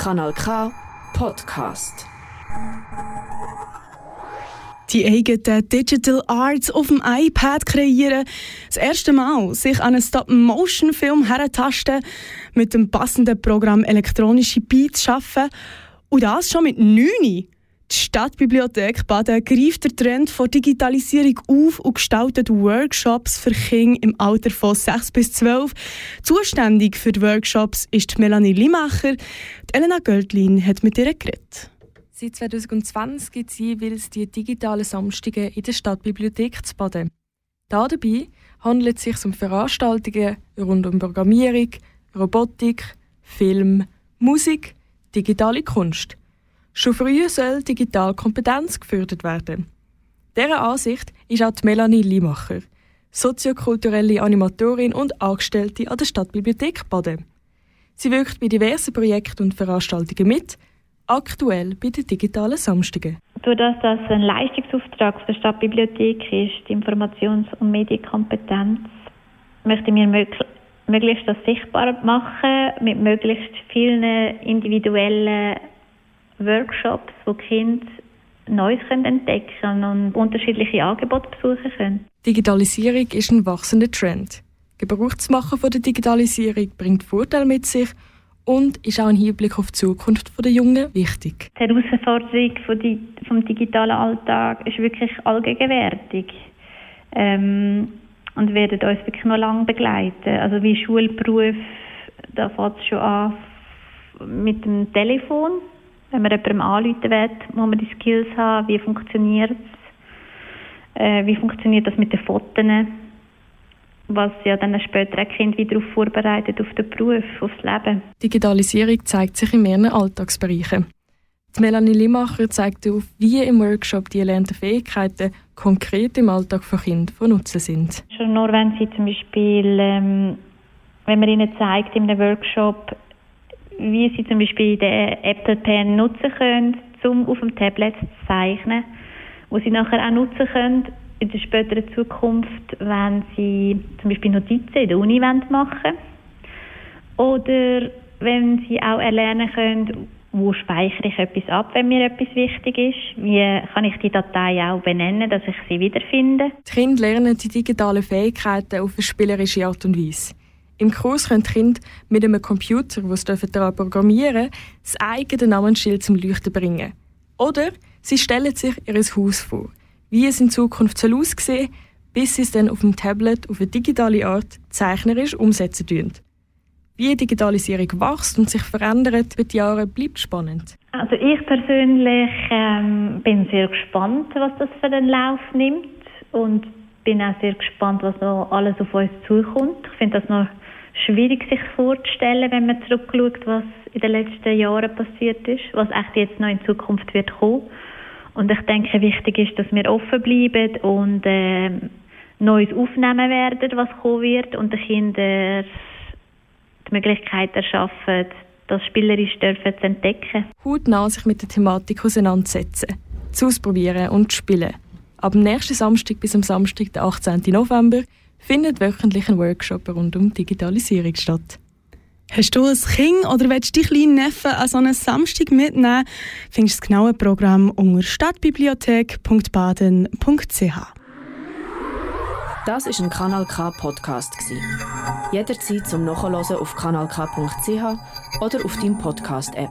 Kanal K Podcast. Die eigenen Digital Arts auf dem iPad kreieren, das erste Mal sich an einen Stop-Motion-Film herentasten, mit dem passenden Programm elektronische Beats schaffen und das schon mit 9. Die Stadtbibliothek Baden greift den Trend von Digitalisierung auf und gestaltet Workshops für Kinder im Alter von 6 bis 12. Zuständig für die Workshops ist Melanie Limacher. Die Elena Göldlin hat mit ihr geredet. Seit 2020 gibt es jeweils die digitalen Samstage in der Stadtbibliothek zu Baden. Dabei handelt es sich um Veranstaltungen rund um Programmierung, Robotik, Film, Musik, digitale Kunst. Schon früh soll digitale Kompetenz gefördert werden. Dieser Ansicht ist auch die Melanie Limacher, soziokulturelle Animatorin und Angestellte an der Stadtbibliothek Baden. Sie wirkt bei diversen Projekten und Veranstaltungen mit, aktuell bei den digitalen Samstagen. Durch das das ein Leistungsauftrag der Stadtbibliothek ist, die Informations- und Medienkompetenz, möchten wir möglichst das sichtbar machen mit möglichst vielen individuellen Workshops, wo Kinder Neues können entdecken und unterschiedliche Angebote besuchen können. Digitalisierung ist ein wachsender Trend. Gebrauch zu machen von der Digitalisierung bringt Vorteile mit sich und ist auch ein Hinblick auf die Zukunft der Jungen wichtig. Die Herausforderung vom digitalen Alltag ist wirklich allgegenwärtig ähm, und wird uns wirklich noch lange begleiten. Also wie Schulberuf, da fängt es schon an mit dem Telefon wenn man jemandem anrufen will, muss man die Skills haben, wie funktioniert es, äh, wie funktioniert das mit den Fotos, was ja dann später ein Kind wieder darauf vorbereitet, auf den Beruf, aufs Leben. Digitalisierung zeigt sich in mehreren Alltagsbereichen. Die Melanie Limacher zeigt auf, wie im Workshop die erlernten Fähigkeiten konkret im Alltag von Kindern von Nutzen sind. Schon nur wenn sie zum Beispiel, ähm, wenn man ihnen zeigt in einem Workshop, wie sie zum Beispiel den Apple Pen nutzen können, um auf dem Tablet zu zeichnen, wo sie nachher auch nutzen können in der späteren Zukunft, wenn sie zum Beispiel Notizen in der Uni machen. Oder wenn sie auch erlernen können, wo speichere ich etwas ab, wenn mir etwas wichtig ist? Wie kann ich die Datei auch benennen, dass ich sie wiederfinde? Die Kinder lernen die digitalen Fähigkeiten auf eine spielerische Art und Weise. Im Kurs können die Kinder mit einem Computer, das sie daran programmieren das eigene Namensschild zum Leuchten bringen. Oder sie stellen sich ihr Haus vor, wie es in Zukunft soll aussehen bis sie es dann auf dem Tablet auf eine digitale Art zeichnerisch umsetzen können. Wie die Digitalisierung wächst und sich verändert mit den Jahren, bleibt spannend. Also ich persönlich ähm, bin sehr gespannt, was das für den Lauf nimmt und bin auch sehr gespannt, was noch alles auf uns zukommt. Ich finde das noch schwierig sich vorzustellen, wenn man zurückschaut, was in den letzten Jahren passiert ist, was echt jetzt noch in Zukunft wird kommen. Und ich denke, wichtig ist, dass wir offen bleiben und äh, Neues aufnehmen werden, was kommen wird und den Kindern die Möglichkeit erschaffen, das spielerisch dürfen zu entdecken. Hautnah sich mit der Thematik auseinandersetzen, zu ausprobieren und zu spielen. Ab dem nächsten Samstag bis am Samstag, den 18. November, findet wöchentlich ein Workshop rund um Digitalisierung statt. Hast du ein Kind oder willst du deinen kleinen Neffen an so einem Samstag mitnehmen? Findest du das genaue Programm unter stadtbibliothek.baden.ch. Das ist ein Kanal K Podcast Jederzeit zum Nachhören auf kanalk.ch oder auf deinem Podcast App.